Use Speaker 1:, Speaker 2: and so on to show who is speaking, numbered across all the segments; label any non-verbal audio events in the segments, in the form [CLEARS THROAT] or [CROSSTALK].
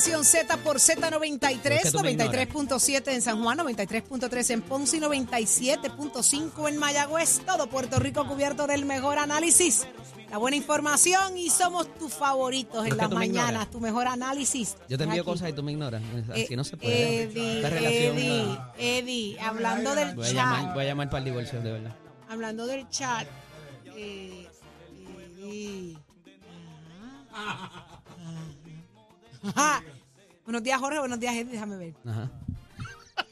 Speaker 1: Nación Z por Z93,
Speaker 2: tú me ignoras?
Speaker 1: 93.7 en San Juan, 93.3 en Ponce y 97.5 en Mayagüez. Todo Puerto Rico cubierto del mejor análisis, la buena información y somos tus favoritos en las mañanas, tu mejor análisis.
Speaker 2: Yo te envío
Speaker 1: Aquí.
Speaker 2: cosas y tú me ignoras. Así
Speaker 1: Eh,
Speaker 2: no se puede.
Speaker 1: Eddie,
Speaker 2: relación.
Speaker 1: Eddie,
Speaker 2: ah,
Speaker 1: Eddie, hablando del
Speaker 2: voy, a llamar,
Speaker 1: chat,
Speaker 2: voy a llamar para el divorcio, de verdad.
Speaker 1: hablando del chat, eh, Eddie. Ajá. [LAUGHS] Buenos días, Jorge. Buenos días, Eddie. Déjame ver.
Speaker 2: Ajá.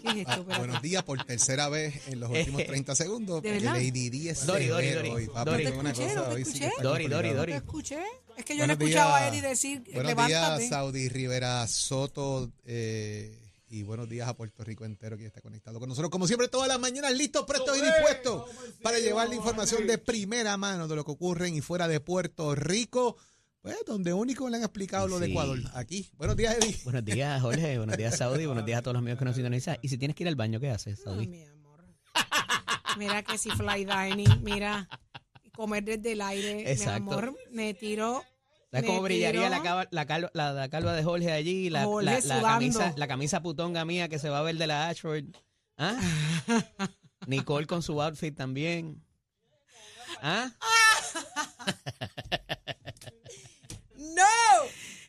Speaker 1: ¿Qué es esto?
Speaker 3: Ah,
Speaker 1: Espérate.
Speaker 3: buenos días por tercera vez en los [LAUGHS] últimos 30 segundos.
Speaker 1: ¿De verdad?
Speaker 3: Lady D es
Speaker 2: Dori, Dori,
Speaker 3: severo
Speaker 2: Dori.
Speaker 3: hoy, papi,
Speaker 2: Dori.
Speaker 1: ¿No te
Speaker 3: una
Speaker 1: escuché?
Speaker 3: cosa
Speaker 1: ¿No te
Speaker 3: hoy sí que
Speaker 1: escuché?
Speaker 3: está
Speaker 2: Dori, Dori,
Speaker 3: complicado.
Speaker 2: Dori.
Speaker 1: ¿Te escuché? Es que yo no
Speaker 3: Buenos
Speaker 1: escuchaba a
Speaker 3: días.
Speaker 1: Eddie decir,
Speaker 3: Buenos
Speaker 1: levántate.
Speaker 3: días, Saudi Rivera Soto. eh, y buenos días a Puerto Rico entero que está conectado con nosotros. Como siempre, todas las mañanas, listos, prestos y dispuestos para llevar la información de primera mano de lo que ocurre en y fuera de Puerto Rico. Pues, donde único le han explicado lo de
Speaker 2: Sí.
Speaker 3: Ecuador. Aquí. Buenos días, Eddie.
Speaker 2: Buenos días, Jorge. [LAUGHS] Buenos días, Saudi. Buenos días a todos los amigos que nos sintonizan. Y si tienes que ir al baño, ¿qué haces,
Speaker 1: Ay,
Speaker 2: Saudi?
Speaker 1: mi amor. Mira que si fly dining, mira, comer desde el aire,
Speaker 2: Exacto.
Speaker 1: mi amor, me tiro.
Speaker 2: ¿Sabes
Speaker 1: me
Speaker 2: cómo brillaría la, cava- la, calva, la, la calva de Jorge allí? La,
Speaker 1: Jorge
Speaker 2: la- la
Speaker 1: sudando.
Speaker 2: camisa, la camisa putonga mía que se va a ver de la Ashford. ¿Ah? [LAUGHS] Nicole con su outfit también. ¿Ah? [LAUGHS]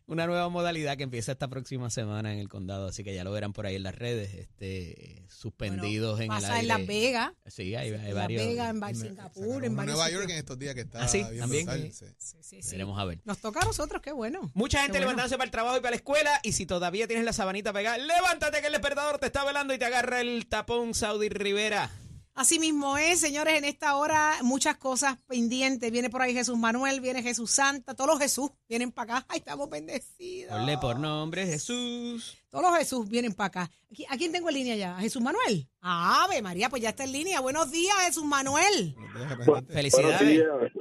Speaker 2: Una nueva modalidad que empieza esta próxima semana en el condado, así que ya lo verán por ahí en las redes, este, suspendidos
Speaker 1: Bueno,
Speaker 2: en el
Speaker 1: pasa
Speaker 2: aire.
Speaker 1: en Las Vegas,
Speaker 2: Sí, hay, hay
Speaker 1: en Las
Speaker 2: varios.
Speaker 1: Vegas, en Bar- Singapur, en
Speaker 3: Nueva York en estos días que está
Speaker 2: ¿Ah, sí?
Speaker 3: bien
Speaker 2: ¿También?
Speaker 3: brutal, sí.
Speaker 1: Sí, sí, sí.
Speaker 2: Veremos a ver.
Speaker 1: Nos toca a nosotros, qué bueno.
Speaker 2: Mucha gente
Speaker 1: bueno.
Speaker 2: levantándose para el trabajo y para la escuela. Y si todavía tienes la sabanita pegada, levántate que el despertador te está velando y te agarra el tapón Saudi Rivera.
Speaker 1: Así mismo es, señores, en esta hora muchas cosas pendientes. Viene por ahí Jesús Manuel, viene Jesús Santa, todos los Jesús vienen para acá. [LAUGHS] Ay, estamos bendecidos.
Speaker 2: Ponle por nombre Jesús.
Speaker 1: Todos los Jesús vienen para acá. ¿A quién tengo en línea ya? ¿A Jesús Manuel? Ave María, pues ya está en línea. Buenos días, Jesús Manuel.
Speaker 3: Buenos días, representante.
Speaker 2: Felicidades.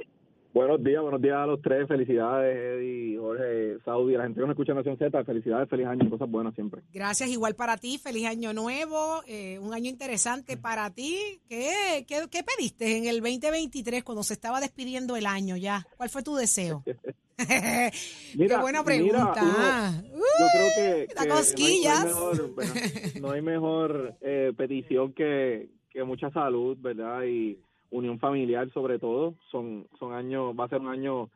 Speaker 4: Buenos días. Buenos días, a los tres. Felicidades, Eddie, Jorge, Saudi, la gente que nos escucha en Nación Z. Felicidades, feliz año cosas buenas siempre.
Speaker 1: Gracias igual para ti. Feliz año nuevo. eh, un año interesante para ti. ¿Qué, qué, qué pediste en el 2023 cuando se estaba despidiendo el año ya? ¿Cuál fue tu deseo? [LAUGHS] qué
Speaker 4: Mira,
Speaker 1: buena
Speaker 4: mira,
Speaker 1: pregunta.
Speaker 4: uno-
Speaker 1: Uh,
Speaker 4: Yo creo que,
Speaker 1: da
Speaker 4: que no hay-
Speaker 1: cosquillas.
Speaker 4: No hay mejor, no hay mejor, eh, petición que, que mucha salud, ¿verdad? Y unión familiar sobre todo. Son, son años, va a ser un año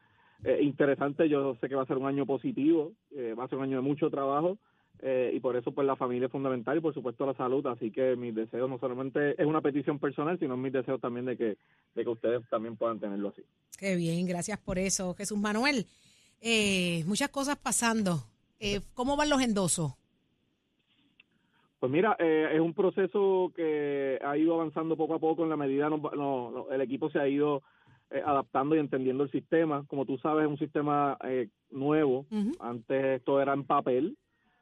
Speaker 4: eh, interesante. Yo sé que va a ser un año positivo, eh, va a ser un año de mucho trabajo. eh, y por eso pues la familia es fundamental y por supuesto la salud así que mis deseos no solamente es una petición personal sino mis deseos también de que de que ustedes también puedan tenerlo así
Speaker 1: Qué bien, gracias por eso, Jesús Manuel. Eh, muchas cosas pasando. ¿Cómo van los endosos?
Speaker 4: Pues mira, eh, es un proceso que ha ido avanzando poco a poco en la medida, no, no- no, el equipo se ha ido eh, adaptando y entendiendo el sistema. Como tú sabes, es un sistema eh, nuevo. Antes esto era en papel.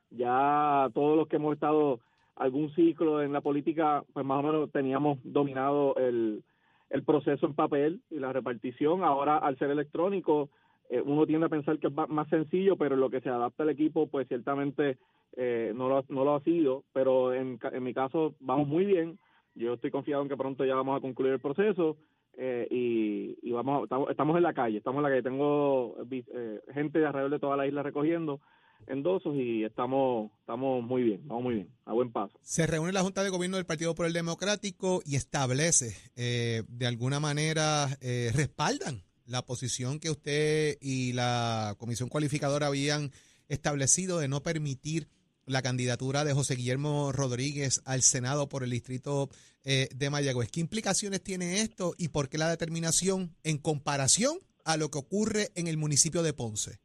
Speaker 4: Ya todos los que hemos estado algún ciclo en la política, pues más o menos teníamos dominado el, el proceso en papel y la repartición. Ahora, al ser electrónico, eh, uno tiende a pensar que es más sencillo, pero lo que se adapta al equipo, pues ciertamente eh, no, lo, no lo ha sido. Pero en, en mi caso, vamos muy bien. Yo estoy confiado en que pronto ya vamos a concluir el proceso. eh, y, y vamos estamos, estamos en la calle, estamos en la calle. Tengo eh, gente de alrededor de toda la isla recogiendo endosos y estamos estamos muy bien, vamos muy bien, a buen paso.
Speaker 3: Se reúne la Junta de Gobierno del Partido por el Democrático y establece, eh, de alguna manera, eh, respaldan la posición que usted y la Comisión Cualificadora habían establecido de no permitir la candidatura de José Guillermo Rodríguez al Senado por el distrito eh, de Mayagüez. ¿Qué implicaciones tiene esto y por qué la determinación en comparación a lo que ocurre en el municipio de Ponce?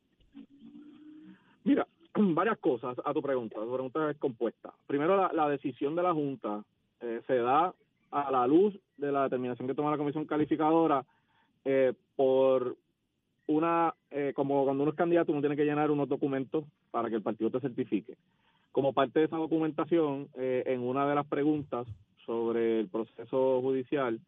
Speaker 4: Mira, [CLEARS THROAT] varias cosas a tu pregunta. Tu pregunta es compuesta. Primero, la, la decisión de la Junta eh, se da a la luz de la determinación que toma la Comisión Calificadora eh, por una, eh, como cuando uno es candidato, uno tiene que llenar unos documentos para que el partido te certifique. Como parte de esa documentación, eh, en una de las preguntas sobre el proceso judicial,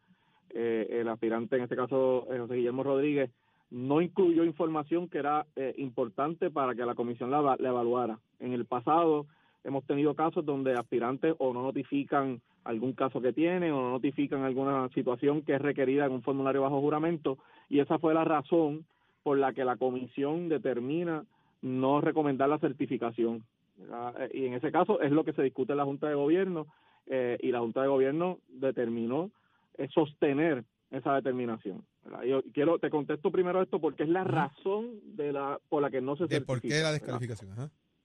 Speaker 4: eh, el aspirante, en este caso eh, José Guillermo Rodríguez, no incluyó información que era eh, importante para que la comisión la, la evaluara. En el pasado hemos tenido casos donde aspirantes o no notifican algún caso que tienen o no notifican alguna situación que es requerida en un formulario bajo juramento y esa fue la razón por la que la comisión determina no recomendar la certificación. Eh, y en ese caso es lo que se discute en la Junta de Gobierno eh, y la Junta de Gobierno determinó eh, sostener esa determinación. Yo quiero te contesto primero esto porque es la razón de la por la que no se
Speaker 3: ¿De por qué la descalificación?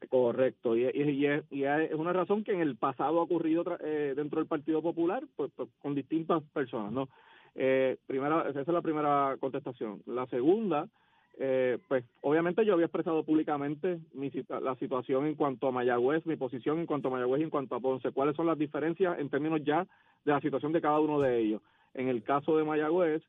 Speaker 4: Correcto, y, y, es, una razón que en el pasado ha ocurrido dentro del Partido Popular pues, pues, con distintas personas, ¿no? primera, esa es la primera contestación. La segunda eh, pues obviamente yo había expresado públicamente mi, la situación en cuanto a Mayagüez, mi posición en cuanto a Mayagüez y en cuanto a Ponce, cuáles son las diferencias en términos ya de la situación de cada uno de ellos. En el caso de Mayagüez,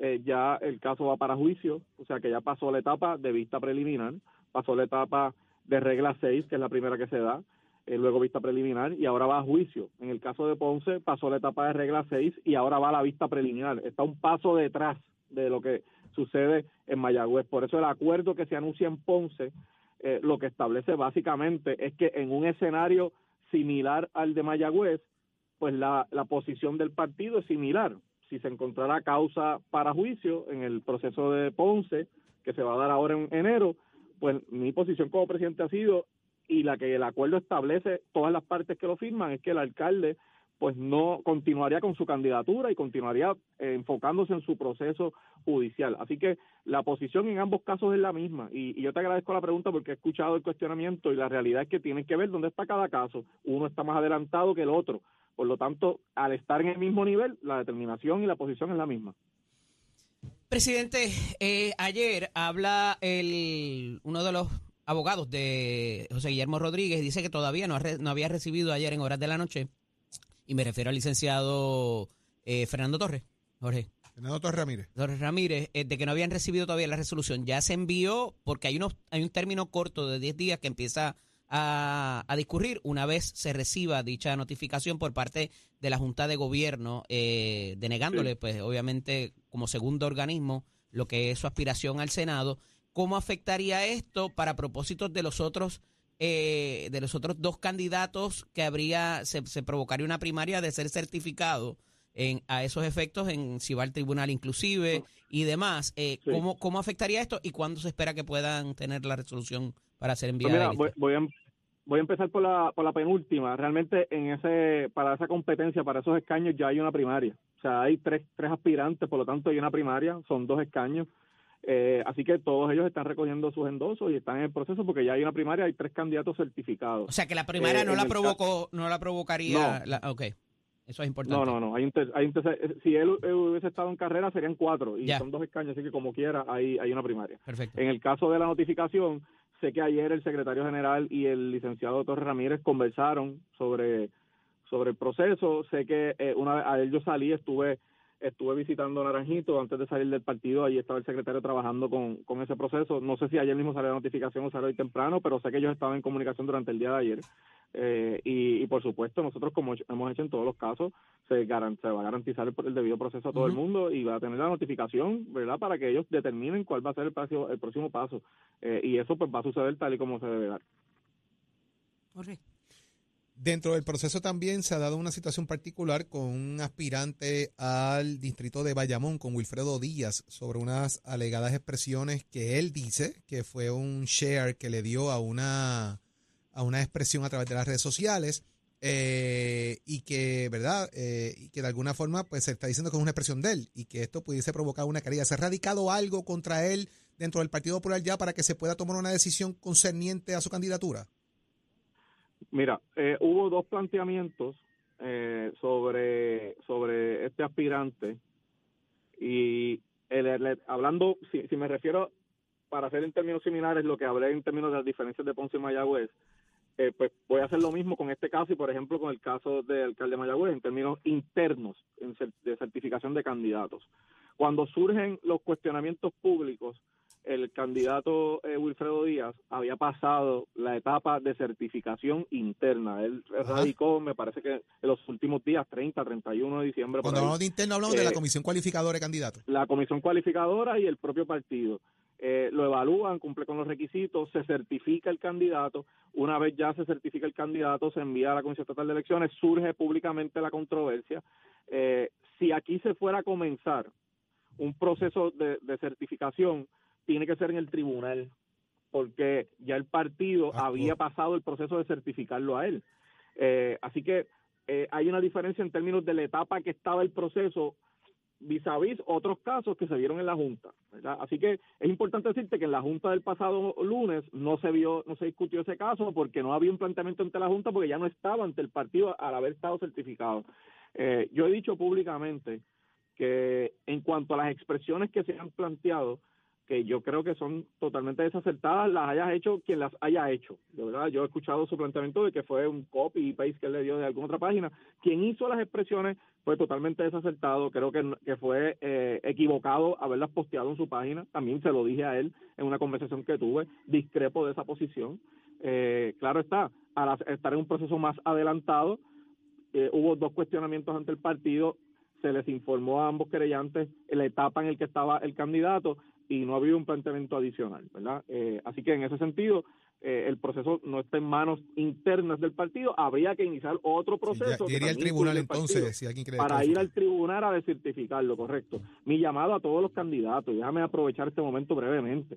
Speaker 4: eh, ya el caso va para juicio, o sea que ya pasó la etapa de vista preliminar, pasó la etapa de regla 6, que es la primera que se da, eh, luego vista preliminar y ahora va a juicio. En el caso de Ponce pasó la etapa de regla 6 y ahora va a la vista preliminar. Está un paso detrás de lo que sucede en Mayagüez. Por eso el acuerdo que se anuncia en Ponce eh, lo que establece básicamente es que en un escenario similar al de Mayagüez, pues la, la posición del partido es similar. Si se encontrará causa para juicio en el proceso de Ponce, que se va a dar ahora en enero, pues mi posición como presidente ha sido, y la que el acuerdo establece todas las partes que lo firman, es que el alcalde pues no continuaría con su candidatura y continuaría eh, enfocándose en su proceso judicial. Así que la posición en ambos casos es la misma y, yo te agradezco la pregunta porque he escuchado el cuestionamiento y la realidad es que tienen que ver dónde está cada caso. Uno está más adelantado que el otro. Por lo tanto, al estar en el mismo nivel, la determinación y la posición es la misma.
Speaker 2: Presidente, eh, ayer habla el uno de los abogados de José Guillermo Rodríguez dice que todavía no, no había recibido ayer en horas de la noche y me refiero al licenciado eh, Fernando Torres, Jorge.
Speaker 3: Fernando Torres Ramírez.
Speaker 2: Torres Ramírez, eh, de que no habían recibido todavía la resolución. Ya se envió porque hay, unos, hay un término corto de 10 días que empieza a, discurrir una vez se reciba dicha notificación por parte de la Junta de Gobierno, eh, denegándole, pues obviamente, como segundo organismo, lo que es su aspiración al Senado. ¿Cómo afectaría esto para propósitos de los otros eh, de los otros dos candidatos que habría, se, se, provocaría una primaria de ser certificado en, a esos efectos en si va al tribunal inclusive y demás. Eh, ¿cómo, ¿Cómo afectaría esto y cuándo se espera que puedan tener la resolución para ser pues enviada?
Speaker 4: voy, a, voy a empezar por la, por la penúltima. Realmente en ese para esa competencia, para esos escaños ya hay una primaria. O sea, hay tres, tres aspirantes, por lo tanto hay una primaria, son dos escaños. Eh, así que todos ellos están recogiendo sus endosos y están en el proceso porque ya hay una primaria, hay tres candidatos certificados.
Speaker 2: O sea que la primaria no la provocó, no la provocaría. La, ok, eso es importante.
Speaker 4: No, no, no. Hay un, hay si él, hubiese estado en carrera serían cuatro y son dos escaños, así que como quiera hay, hay una primaria.
Speaker 2: Perfecto.
Speaker 4: En el caso de la notificación, sé que ayer el secretario general y el licenciado Torres Ramírez conversaron sobre sobre el proceso. Sé que eh, una vez a él yo salí, estuve estuve visitando Naranjito antes de salir del partido, ahí estaba el secretario trabajando con, con ese proceso. No sé si ayer mismo salió la notificación o salió hoy temprano, pero sé que ellos estaban en comunicación durante el día de ayer. Eh, y, por supuesto, nosotros, como hemos hecho en todos los casos, se, va a garantizar el, debido proceso a todo el mundo y va a tener la notificación, ¿verdad?, para que ellos determinen cuál va a ser el, próximo, el próximo paso. Eh, y eso pues va a suceder tal y como se debe dar.
Speaker 3: Dentro del proceso también se ha dado una situación particular con un aspirante al distrito de Bayamón, con Wilfredo Díaz, sobre unas alegadas expresiones que él dice que fue un share que le dio a una, a una expresión a través de las redes sociales eh, y que, ¿verdad? Eh, y que de alguna forma pues se está diciendo que es una expresión de él y que esto pudiese provocar una caída. ¿Se ha radicado algo contra él dentro del Partido Popular ya para que se pueda tomar una decisión concerniente a su candidatura?
Speaker 4: Mira, eh, hubo dos planteamientos eh, sobre, sobre este aspirante y el, hablando, si, si, me refiero para hacer en términos similares lo que hablé en términos de las diferencias de Ponce y Mayagüez, eh, pues voy a hacer lo mismo con este caso y por ejemplo con el caso del alcalde de Mayagüez en términos internos de certificación de candidatos. Cuando surgen los cuestionamientos públicos, el candidato eh, Wilfredo Díaz había pasado la etapa de certificación interna. Él radicó, me parece que en los últimos días, 30, 31 de diciembre.
Speaker 3: Cuando hablamos de interno, hablamos de la
Speaker 4: Eh,
Speaker 3: comisión cualificadora de candidatos.
Speaker 4: La comisión cualificadora y el propio partido. Eh, lo evalúan, cumple con los requisitos, se certifica el candidato. Una vez ya se certifica el candidato, se envía a la Comisión Estatal de Elecciones, surge públicamente la controversia. Eh, si aquí se fuera a comenzar un proceso de, de certificación, tiene que ser en el tribunal, porque ya el partido
Speaker 3: Ah,
Speaker 4: había
Speaker 3: oh.
Speaker 4: pasado el proceso de certificarlo a él. Eh, así que eh, hay una diferencia en términos de la etapa que estaba el proceso vis a vis otros casos que se vieron en la Junta. ¿verdad? Así que es importante decirte que en la Junta del pasado lunes no se vio, no se discutió ese caso porque no había un planteamiento ante la Junta porque ya no estaba ante el partido al haber estado certificado. Eh, yo he dicho públicamente que en cuanto a las expresiones que se han planteado, que yo creo que son totalmente desacertadas, las hayas hecho quien las haya hecho. De verdad, yo he escuchado su planteamiento de que fue un copy y paste que él le dio de alguna otra página. Quien hizo las expresiones fue totalmente desacertado, creo que, que fue eh, equivocado haberlas posteado en su página. También se lo dije a él en una conversación que tuve, discrepo de esa posición. Eh, claro está, al estar en un proceso más adelantado, eh, hubo dos cuestionamientos ante el partido, se les informó a ambos querellantes la etapa en la que estaba el candidato y no ha habido un planteamiento adicional, ¿verdad? Eh, así que en ese sentido, eh, el proceso no está en manos internas del partido, habría que iniciar otro proceso. que
Speaker 3: Iría al tribunal entonces, si alguien quiere
Speaker 4: para ir al tribunal a descertificarlo, correcto. Mi llamado a todos los candidatos, déjame aprovechar este momento brevemente.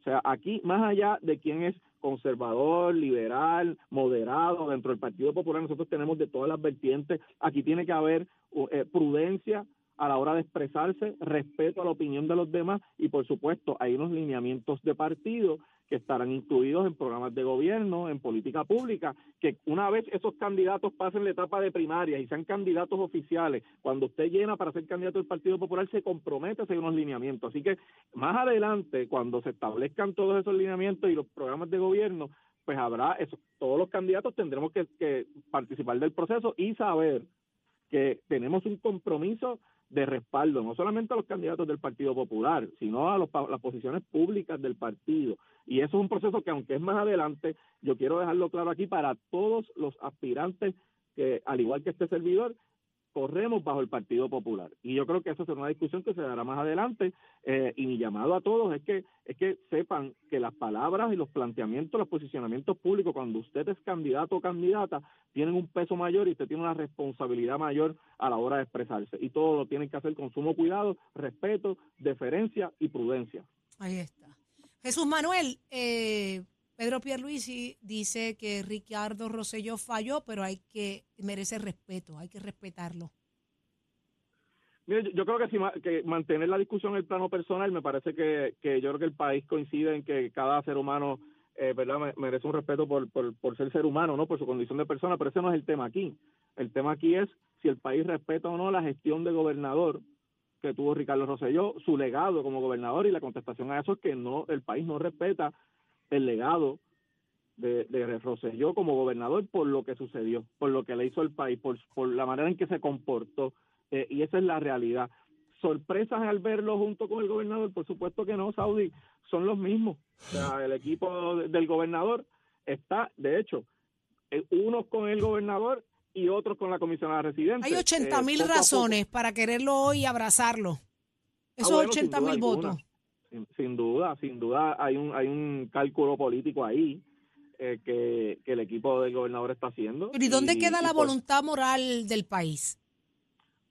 Speaker 4: O sea, aquí, más allá de quién es conservador, liberal, moderado, dentro del Partido Popular, nosotros tenemos de todas las vertientes, aquí tiene que haber eh, prudencia a la hora de expresarse, respeto a la opinión de los demás y, por supuesto, hay unos lineamientos de partido que estarán incluidos en programas de gobierno, en política pública, que una vez esos candidatos pasen la etapa de primaria y sean candidatos oficiales, cuando usted llena para ser candidato del Partido Popular, se compromete a seguir unos lineamientos. Así que más adelante, cuando se establezcan todos esos lineamientos y los programas de gobierno, pues habrá eso, todos los candidatos tendremos que, que participar del proceso y saber que tenemos un compromiso de respaldo, no solamente a los candidatos del Partido Popular, sino a los, las posiciones públicas del partido. Y eso es un proceso que, aunque es más adelante, yo quiero dejarlo claro aquí para todos los aspirantes que, al igual que este servidor, corremos bajo el Partido Popular. Y yo creo que eso será una discusión que se dará más adelante. eh, y mi llamado a todos es que es que sepan que las palabras y los planteamientos, los posicionamientos públicos, cuando usted es candidato o candidata, tienen un peso mayor y usted tiene una responsabilidad mayor a la hora de expresarse. Y todo lo tienen que hacer con sumo cuidado, respeto, deferencia y prudencia.
Speaker 1: Ahí está. Jesús Manuel, eh, Pedro Pierluisi dice que Ricardo Rosselló falló, pero hay que merece respeto, hay que respetarlo.
Speaker 4: Mire, yo, creo que, si que mantener la discusión en el plano personal, me parece que, que yo creo que el país coincide en que cada ser humano eh, verdad Me- merece un respeto por, por, por ser ser humano, no por su condición de persona, pero ese no es el tema aquí. El tema aquí es si el país respeta o no la gestión de gobernador que tuvo Ricardo Rosselló, su legado como gobernador y la contestación a eso es que no el país no respeta el legado de, de Rosselló como gobernador por lo que sucedió, por lo que le hizo al país, por, por la manera en que se comportó. Eh, y esa es la realidad. ¿Sorpresas al verlo junto con el gobernador? Por supuesto que no, Saudi, son los mismos. O sea, el equipo de- del gobernador está, de hecho, eh, unos con el gobernador y otros con la comisionada residente.
Speaker 1: Hay 80 mil
Speaker 4: Eh, poco.
Speaker 1: razones para quererlo hoy y abrazarlo. Esos
Speaker 4: Ah, bueno, sin
Speaker 1: 80 mil votos.
Speaker 4: Sin, sin duda, sin duda hay un hay un cálculo político ahí eh, que, que el equipo del gobernador está haciendo.
Speaker 1: Pero ¿y dónde queda la
Speaker 4: pues,
Speaker 1: voluntad moral del país?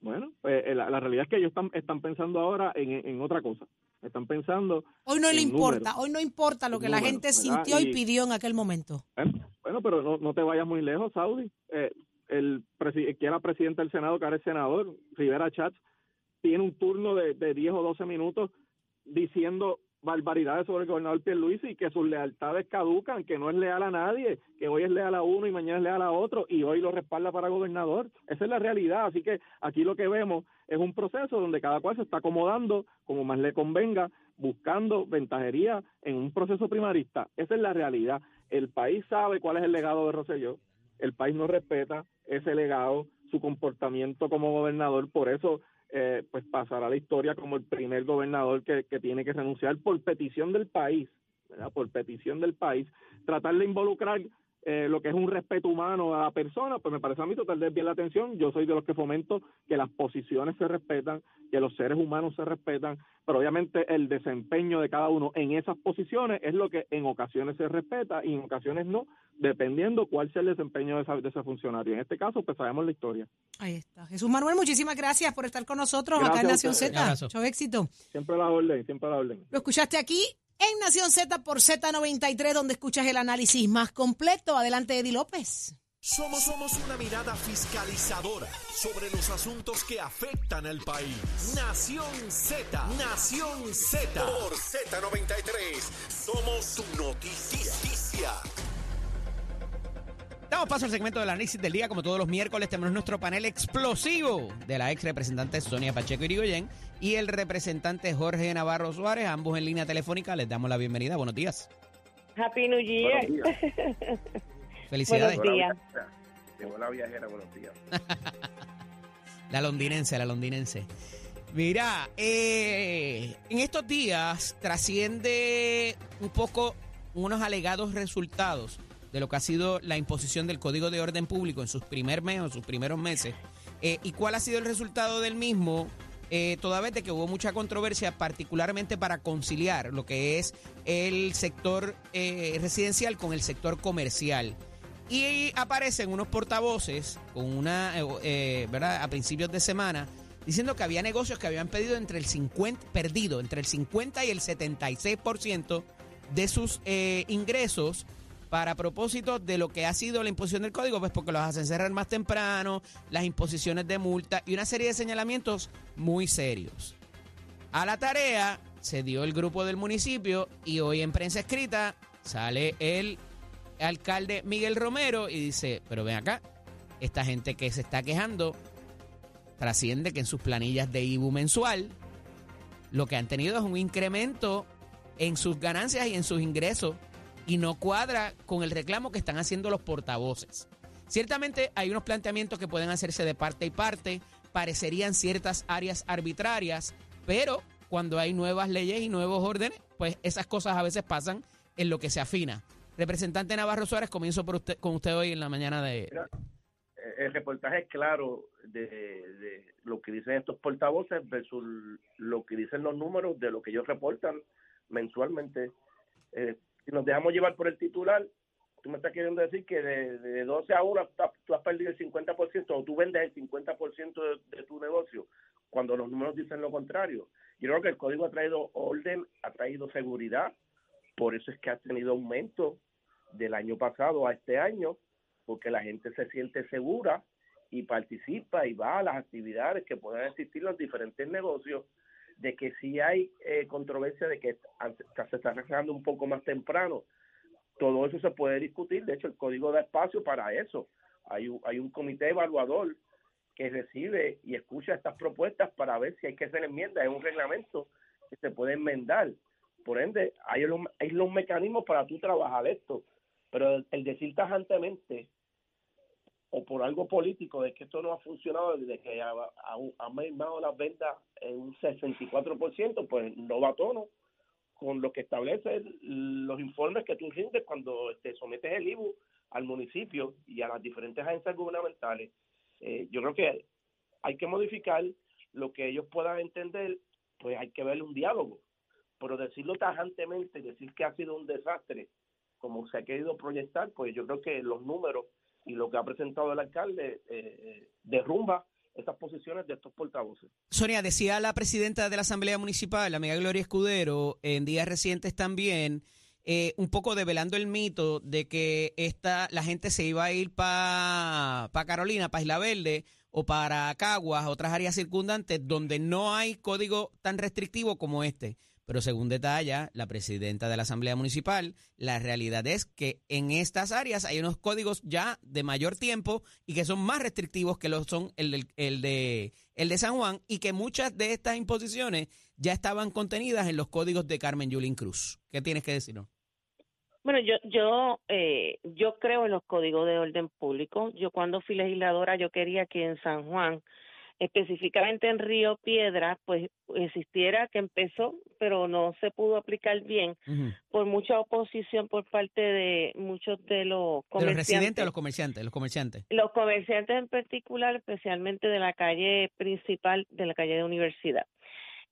Speaker 4: Bueno, pues, eh, la, la realidad es que ellos están, están pensando ahora en, en otra cosa. Están pensando,
Speaker 1: Hoy no le importa,
Speaker 4: números.
Speaker 1: hoy no importa lo que la gente sintió y
Speaker 4: Y-
Speaker 1: pidió en aquel momento.
Speaker 4: bueno, bueno, pero no, no te vayas muy lejos, Saudi. Eh, el, que era presidente del Senado, que ahora es senador, Rivera Chats, tiene un turno de, de 10 o 12 minutos diciendo barbaridades sobre el gobernador Pierluisi y que sus lealtades caducan, que no es leal a nadie, que hoy es leal a uno y mañana es leal a otro y hoy lo respalda para gobernador. Esa es la realidad. Así que aquí lo que vemos es un proceso donde cada cual se está acomodando como más le convenga, buscando ventajería en un proceso primarista. Esa es la realidad. El país sabe cuál es el legado de Rosselló, el país no respeta ese legado, su comportamiento como gobernador, por eso eh, pues pasará la historia como el primer gobernador que, que tiene que renunciar por petición del país, ¿verdad? por petición del país, tratar de involucrar eh, lo que es un respeto humano a la persona, pues me parece a mí total bien la atención. Yo soy de los que fomento que las posiciones se respetan, que los seres humanos se respetan, pero obviamente el desempeño de cada uno en esas posiciones es lo que en ocasiones se respeta y en ocasiones no, dependiendo cuál sea el desempeño de, esa, de ese funcionario. En este caso, pues sabemos la historia.
Speaker 1: Ahí está. Jesús Manuel, muchísimas gracias por estar con nosotros acá en Nación Z. Mucho éxito.
Speaker 4: Siempre la orden, siempre la orden.
Speaker 1: Lo escuchaste aquí en Nación Z por Z93, donde escuchas el análisis más completo. Adelante, Eddie López.
Speaker 5: Somos, somos una mirada fiscalizadora sobre los asuntos que afectan al país. Nación Z, Nación Z. Por Z93, somos su noticia.
Speaker 2: Damos paso al segmento del análisis del día. Como todos los miércoles, tenemos nuestro panel explosivo de la ex representante Sonia Pacheco Irigoyen y el representante Jorge Navarro Suárez, ambos en línea telefónica. Les damos la bienvenida. Buenos días.
Speaker 6: Happy New Year. [LAUGHS]
Speaker 2: Felicidades.
Speaker 6: Buenos días.
Speaker 7: Llegó la viajera, buenos días. [LAUGHS]
Speaker 2: La londinense, la londinense. Mira, eh, en estos días trasciende un poco unos alegados resultados de lo que ha sido la imposición del Código de Orden Público en sus primer sus primeros meses. Eh, ¿Y cuál ha sido el resultado del mismo? Eh, toda vez de que hubo mucha controversia, particularmente para conciliar lo que es el sector eh, residencial con el sector comercial. Y aparecen unos portavoces con una, eh. A principios de semana diciendo que había negocios que habían pedido entre el 50, perdido entre el 50 y el 76% de sus ingresos para propósito de lo que ha sido la imposición del código, pues porque los hacen cerrar más temprano, las imposiciones de multa y una serie de señalamientos muy serios. A la tarea se dio el grupo del municipio y hoy en prensa escrita sale el alcalde Miguel Romero y dice, pero ven acá, esta gente que se está quejando trasciende que en sus planillas de IBU mensual lo que han tenido es un incremento en sus ganancias y en sus ingresos y no cuadra con el reclamo que están haciendo los portavoces. Ciertamente hay unos planteamientos que pueden hacerse de parte y parte, parecerían ciertas áreas arbitrarias, pero cuando hay nuevas leyes y nuevos órdenes, pues esas cosas a veces pasan en lo que se afina. Representante Navarro Suárez, comienzo con usted hoy en la mañana de...
Speaker 7: el reportaje es claro de, de, lo que dicen estos portavoces versus lo que dicen los números de lo que ellos reportan mensualmente. Eh, si nos dejamos llevar por el titular, tú me estás queriendo decir que de, 12 a 1 tú has perdido el 50% o tú vendes el 50% de, tu negocio, cuando los números dicen lo contrario. Yo creo que el código ha traído orden, ha traído seguridad, por eso es que ha tenido aumento del año pasado a este año, porque la gente se siente segura y participa y va a las actividades que puedan existir los diferentes negocios de que si hay eh, controversia de que se está reflejando un poco más temprano, todo eso se puede discutir. De hecho, el código da espacio para eso. Hay un, hay un comité evaluador que recibe y escucha estas propuestas para ver si hay que hacer enmiendas. Es un reglamento que se puede enmendar. Por ende, hay los, hay los mecanismos para tú trabajar esto. Pero el decir tajantemente o por algo político de que esto no ha funcionado desde que ha, ha, mermado las ventas en un 64%, pues no va a tono con lo que establece los informes que tú rindes cuando te sometes el IBU al municipio y a las diferentes agencias gubernamentales. Eh, yo creo que hay que modificar lo que ellos puedan entender, pues hay que ver un diálogo, pero decirlo tajantemente, decir que ha sido un desastre, como se ha querido proyectar, pues yo creo que los números y lo que ha presentado el alcalde eh, derrumba estas posiciones de estos portavoces.
Speaker 2: Sonia, decía la presidenta de la Asamblea Municipal, la amiga Gloria Escudero, en días recientes también, eh, un poco develando el mito de que esta, la gente se iba a ir para pa Carolina, para Isla Verde o para Caguas, otras áreas circundantes, donde no hay código tan restrictivo como este. Pero según detalla la presidenta de la Asamblea Municipal, la realidad es que en estas áreas hay unos códigos ya de mayor tiempo y que son más restrictivos que lo son el, el, de, el de San Juan y que muchas de estas imposiciones ya estaban contenidas en los códigos de Carmen Yulín Cruz. ¿Qué tienes que decirnos?
Speaker 6: Bueno, yo yo eh, yo creo en los códigos de orden público. Yo cuando fui legisladora yo quería que en San Juan específicamente en Río Piedra, pues existiera que empezó, pero no se pudo aplicar bien por mucha oposición por parte de muchos de los
Speaker 2: ¿De los
Speaker 6: comerciantes.
Speaker 2: residentes o los comerciantes? Los comerciantes.
Speaker 6: Los comerciantes en particular, especialmente de la calle principal, de la calle de Universidad,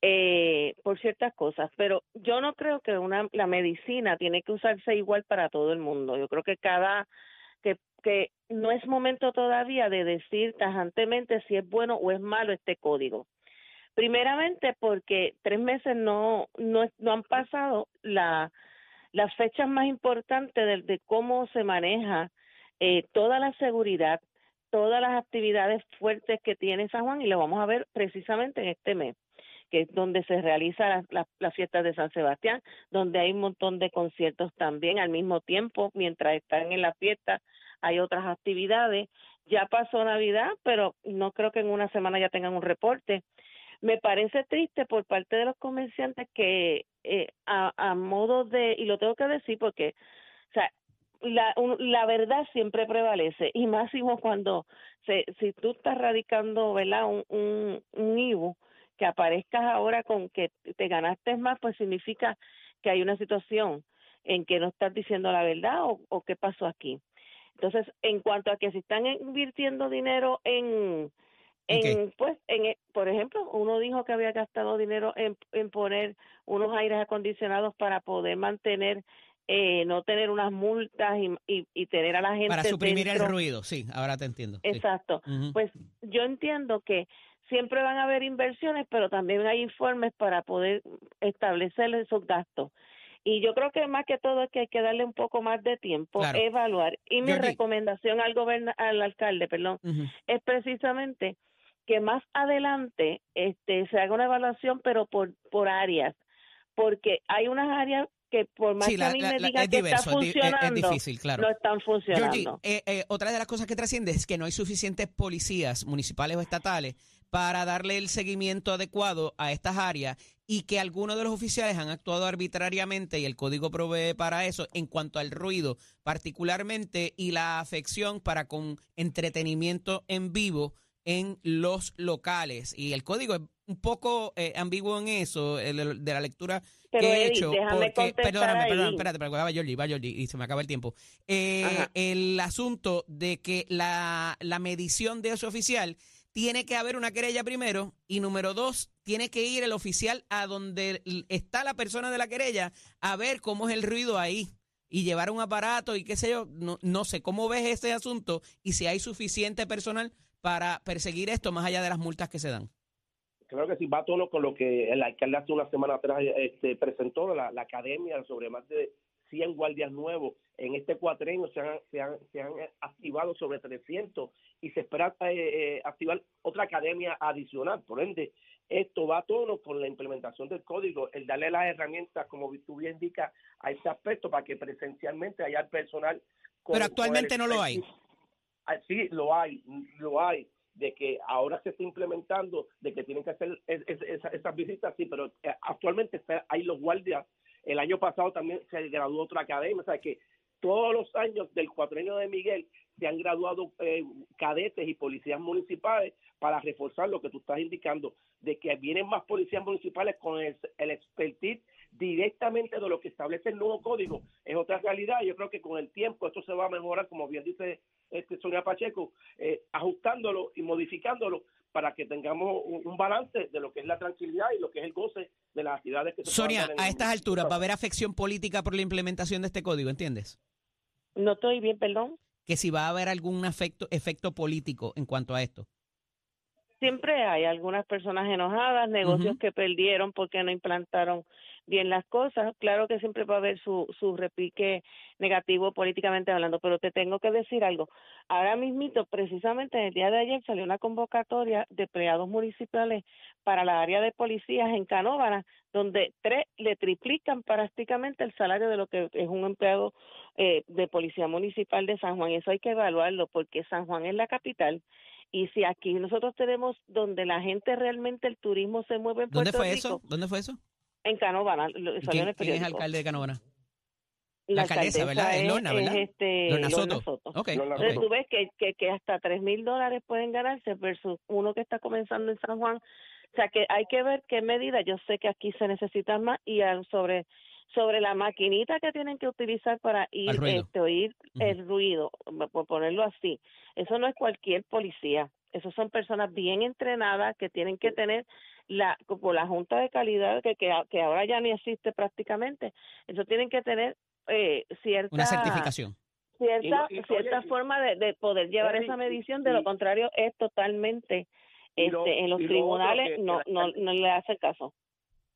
Speaker 6: eh, por ciertas cosas. Pero yo no creo que una, la medicina tiene que usarse igual para todo el mundo. Yo creo que cada que, que no es momento todavía de decir tajantemente si es bueno o es malo este código. Primeramente porque tres meses no no, no han pasado la las fechas más importantes de, cómo se maneja eh, toda la seguridad, todas las actividades fuertes que tiene San Juan y lo vamos a ver precisamente en este mes, que es donde se realizan las, las, fiestas de San Sebastián, donde hay un montón de conciertos también al mismo tiempo, mientras están en la fiesta hay otras actividades. Ya pasó Navidad, pero no creo que en una semana ya tengan un reporte. Me parece triste por parte de los comerciantes que eh, a, a modo de, y lo tengo que decir porque, o sea, la, la verdad siempre prevalece y máximo cuando se, si tú estás radicando verdad un, un, un IBU que aparezcas ahora con que te ganaste más pues significa que hay una situación en que no estás diciendo la verdad o, o qué pasó aquí entonces en cuanto a que si están invirtiendo dinero en
Speaker 2: ¿En
Speaker 6: pues en e- por ejemplo uno dijo que había gastado dinero en, en poner unos aires acondicionados para poder mantener eh, no tener unas multas y, y, y tener a la gente
Speaker 2: Para suprimir el ruido, sí, ahora te entiendo. sí.
Speaker 6: Exacto. Pues yo entiendo que siempre van a haber inversiones, pero también hay informes para poder establecer esos gastos. Y yo creo que más que todo es que hay que darle un poco más de tiempo,
Speaker 2: Claro.
Speaker 6: evaluar. Y mi recomendación al goberna al alcalde, perdón, es precisamente que más adelante este se haga una evaluación, pero por por áreas, porque hay unas áreas que por más
Speaker 2: Sí,
Speaker 6: que
Speaker 2: la-
Speaker 6: a mí
Speaker 2: la-
Speaker 6: me
Speaker 2: la-
Speaker 6: digan
Speaker 2: es
Speaker 6: que
Speaker 2: diverso,
Speaker 6: está
Speaker 2: es- es
Speaker 6: funcionando,
Speaker 2: difícil, claro.
Speaker 6: no están funcionando.
Speaker 2: Georgie, eh, eh, otra de las cosas que trasciende es que no hay suficientes policías municipales o estatales para darle el seguimiento adecuado a estas áreas y que algunos de los oficiales han actuado arbitrariamente y el código provee para eso en cuanto al ruido particularmente y la afección para con entretenimiento en vivo en los locales y el código es un poco eh, ambiguo en eso el- de la lectura
Speaker 6: Pero,
Speaker 2: que he
Speaker 6: Eddie,
Speaker 2: hecho
Speaker 6: déjame
Speaker 2: porque perdóname, perdóname, espérate, pero va Georgie, va Georgie, y se me acaba el tiempo. Eh, el asunto de que la, la medición de ese oficial tiene que haber una querella primero y número dos, tiene que ir el oficial a donde está la persona de la querella a ver cómo es el ruido ahí y llevar un aparato y qué sé yo, no, no sé cómo ves ese asunto y si hay suficiente personal para perseguir esto más allá de las multas que se dan.
Speaker 7: Claro que sí, va a tono con lo que el alcalde hace una semana atrás este, presentó, la, la academia sobre más de 100 guardias nuevos. En este cuatrenio se han, se han, se han activado sobre 300 y se espera eh, eh, activar otra academia adicional. Por ende, esto va a tono con la implementación del código, el darle las herramientas, como tú bien indicas, a ese aspecto para que presencialmente haya el personal. con-
Speaker 2: Pero actualmente no lo hay.
Speaker 7: Ah, Sí, lo hay, lo hay, de que ahora se está implementando, de que tienen que hacer es- es- esa- esas visitas, sí, pero eh, actualmente hay los guardias. El año pasado también se graduó otra academia, o sea que todos los años del cuatrenio de Miguel se han graduado eh, cadetes y policías municipales para reforzar lo que tú estás indicando, de que vienen más policías municipales con el, el expertise directamente de lo que establece el nuevo código. Es otra realidad. Yo creo que con el tiempo esto se va a mejorar, como bien dice este Sonia Pacheco, eh, ajustándolo y modificándolo para que tengamos un, balance de lo que es la tranquilidad y lo que es el goce de las actividades que se
Speaker 2: Sonia, a estas alturas va a haber afección política por la implementación de este código, ¿entiendes?
Speaker 6: No estoy bien, perdón.
Speaker 2: Que si va a haber algún efecto, efecto político en cuanto a esto.
Speaker 6: Siempre hay algunas personas enojadas, negocios que perdieron porque no implantaron bien las cosas. Claro que siempre va a haber su, su repique negativo políticamente hablando, pero te tengo que decir algo. Ahora mismito, precisamente en el día de ayer salió una convocatoria de empleados municipales para la área de policías en Canóvana, donde tres le triplican prácticamente el salario de lo que es un empleado eh, de policía municipal de San Juan. Eso hay que evaluarlo porque San Juan es la capital y si aquí nosotros tenemos donde la gente realmente el turismo se mueve en
Speaker 2: ¿Dónde
Speaker 6: Puerto
Speaker 2: fue
Speaker 6: Rico,
Speaker 2: eso? ¿Dónde fue eso?
Speaker 6: en Canovana, lo-
Speaker 2: ¿Y
Speaker 6: salió en
Speaker 2: ¿Quién, quién es alcalde de Canóvana? La, alcaldesa, ¿verdad? Es Lorna, ¿verdad?
Speaker 6: este,
Speaker 2: Lorna
Speaker 6: Lorna
Speaker 2: Soto.
Speaker 6: Entonces
Speaker 7: Soto.
Speaker 6: tú ves que, que, que hasta tres mil dólares pueden ganarse versus uno que está comenzando en San Juan. O sea que hay que ver qué medida. Yo sé que aquí se necesitan más y al- sobre sobre la maquinita que tienen que utilizar para ir este oír el ruido, por ponerlo así. Eso no es cualquier policía. Esos son personas bien entrenadas que tienen que tener la como la junta de calidad que que, que ahora ya ni existe prácticamente. Eso tienen que tener eh, cierta
Speaker 2: Una certificación.
Speaker 6: cierta
Speaker 7: Y no- y,
Speaker 6: cierta
Speaker 7: oye,
Speaker 6: forma de, de poder llevar esa medición de
Speaker 7: y-
Speaker 6: lo contrario es totalmente
Speaker 7: lo-
Speaker 6: este en los
Speaker 7: lo
Speaker 6: tribunales
Speaker 7: que-
Speaker 6: no no no le hacen caso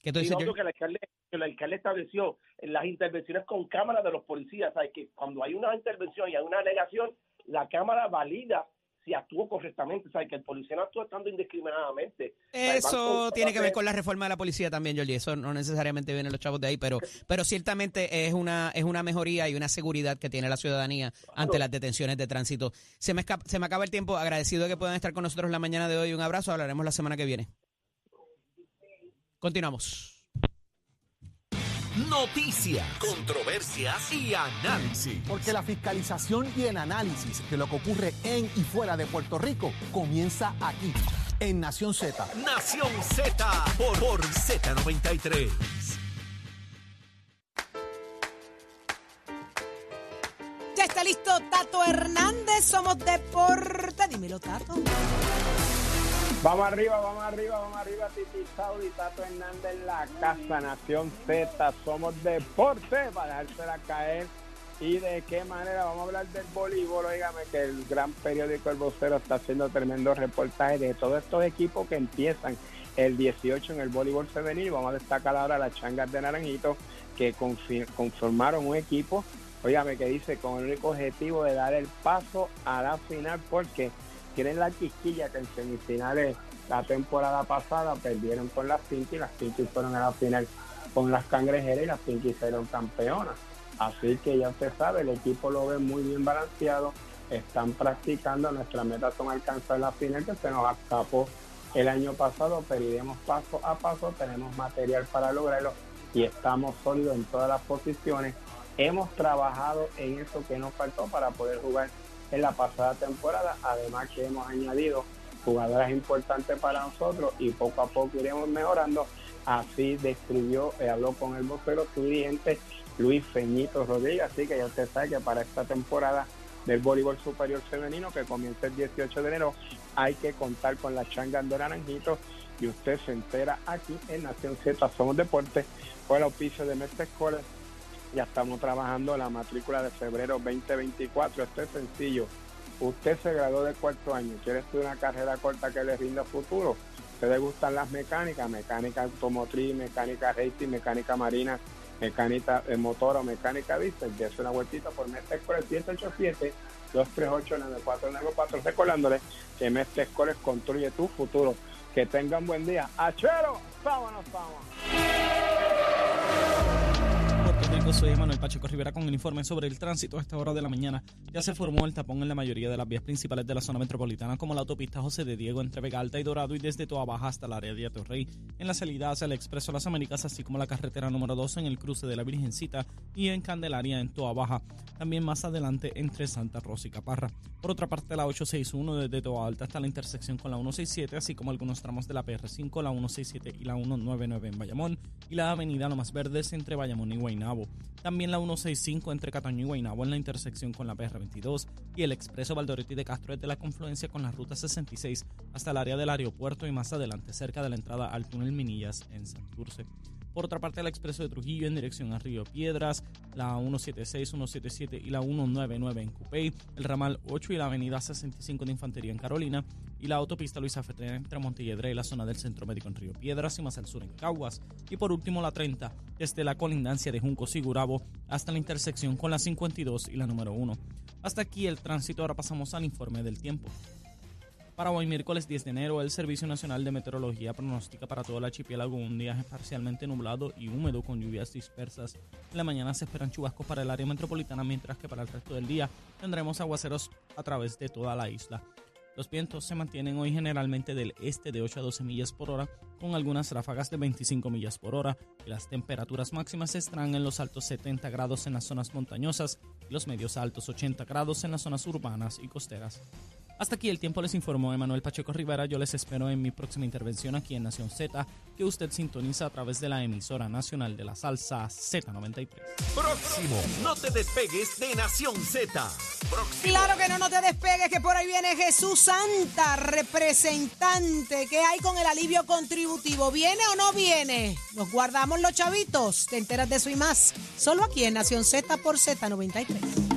Speaker 2: ¿Qué tú dices,
Speaker 7: otro que el alcalde, que el alcalde estableció en las intervenciones con cámaras de los policías, ¿sabes? que cuando hay una intervención y hay una alegación, la cámara valida si actuó correctamente, ¿sabes? que el policía no actúa estando indiscriminadamente.
Speaker 2: Eso tiene que ver con la reforma de la policía también, Georgie. Eso no necesariamente vienen los chavos de ahí, pero, pero ciertamente es una, es una mejoría y una seguridad que tiene la ciudadanía ante las detenciones de tránsito. Se me, escapa- se me acaba el tiempo. Agradecido de que puedan estar con nosotros la mañana de hoy. Un abrazo. Hablaremos la semana que viene. Continuamos.
Speaker 5: Noticias, controversias y análisis.
Speaker 8: Porque la fiscalización y el análisis de lo que ocurre en y fuera de Puerto Rico comienza aquí, en Nación Z.
Speaker 5: Nación Z por, por Z93.
Speaker 1: Ya está listo Tato Hernández, somos deporte. Dímelo, Tato.
Speaker 9: Vamos arriba, vamos arriba, vamos arriba, Titi Saudi, Tato Hernández la casa, Nación Z, somos deporte para dejársela caer. ¿Y de qué manera? Vamos a hablar del voleibol, oígame que el gran periódico El Vocero está haciendo tremendo reportaje de todos estos equipos que empiezan el 18 en el voleibol femenil. Vamos a destacar ahora las changas de Naranjito que conformaron un equipo, oígame que dice con el único objetivo de dar el paso a la final porque quieren la quisquilla que en semifinales la temporada pasada perdieron con las Pinky, las Pinky fueron a la final con las cangrejeras y las Pinky fueron campeonas. Así que ya usted sabe, el equipo lo ve muy bien balanceado, están practicando, nuestras metas son alcanzar la final que se nos escapó el año pasado, pero iremos paso a paso, tenemos material para lograrlo y estamos sólidos en todas las posiciones. Hemos trabajado en eso que nos faltó para poder jugar en la pasada temporada, además que hemos añadido jugadoras importantes para nosotros y poco a poco iremos mejorando. Así describió, eh, habló con el vocero su dirigente Luis Feñito Rodríguez, así que ya usted sabe que para esta temporada del voleibol superior femenino que comienza el 18 de enero hay que contar con la changas de Naranjito y usted se entera aquí en Nación Z Somos Deportes con el auspicio de Mestre College ya estamos trabajando la matrícula de febrero 2024. Esto es sencillo. Usted se graduó de cuarto año, quiere estudiar una carrera corta que le rinda futuro. ¿Usted gustan las mecánicas? Mecánica automotriz, mecánica racing, mecánica marina, mecánica de motor o mecánica diésel. Ya es una vueltita por Mestre Escoles 787-238-9494. Recordándole que Mestre Escoles construye tu futuro. Que tengan buen día. ¡Achero! ¡Vámonos, vamos!
Speaker 10: Soy Manuel Pacheco Rivera con el informe sobre el tránsito a esta hora de la mañana. Ya se formó el tapón en la mayoría de las vías principales de la zona metropolitana, como la autopista José de Diego entre Vega Alta y Dorado y desde Toa Baja hasta el área de Atorrey, en la salida hacia el Expreso Las Américas, así como la carretera número 2 en el cruce de la Virgencita y en Candelaria en Toa Baja. También más adelante entre Santa Rosa y Caparra. Por otra parte, la 861 desde Toa Alta hasta la intersección con la 167, así como algunos tramos de la PR5, la 167 y la 199 en Bayamón, y la avenida Lomas Verdes entre Bayamón y Guaynabo. También la 165 entre Cataño y Guaynabo en la intersección con la PR22 y el expreso Valdoretti de Castro desde la confluencia con la ruta 66 hasta el área del aeropuerto y más adelante cerca de la entrada al túnel Minillas en Santurce. Por otra parte, el expreso de Trujillo en dirección a Río Piedras, la 176, 177 y la 199 en Cupey, el ramal 8 y la avenida 65 de Infantería en Carolina, y la autopista Luisa Ferrer entre Montelledra y la zona del Centro Médico en Río Piedras y más al sur en Caguas. Y por último, la 30, desde la colindancia de Juncos y Gurabo hasta la intersección con la 52 y la número 1. Hasta aquí el tránsito, ahora pasamos al informe del tiempo. Para hoy, miércoles 10 de enero, el Servicio Nacional de Meteorología pronostica para todo el archipiélago un día parcialmente nublado y húmedo con lluvias dispersas. En la mañana se esperan chubascos para el área metropolitana, mientras que para el resto del día tendremos aguaceros a través de toda la isla. Los vientos se mantienen hoy generalmente del este de 8 a 12 millas por hora, con algunas ráfagas de 25 millas por hora, y las temperaturas máximas estarán en los altos 70 grados en las zonas montañosas y los medios altos 80 grados en las zonas urbanas y costeras. Hasta aquí el tiempo les informó Emanuel Pacheco Rivera. Yo les espero en mi próxima intervención aquí en Nación Z, que usted sintoniza a través de la emisora nacional de la salsa Z93.
Speaker 5: Próximo, no te despegues de Nación Z. Próximo.
Speaker 1: Claro que no, no te despegues, que por ahí viene Jesús Santa, representante. ¿Qué hay con el alivio contributivo? ¿Viene o no viene? Nos guardamos los chavitos. Te enteras de eso y más. Solo aquí en Nación Z por Z93.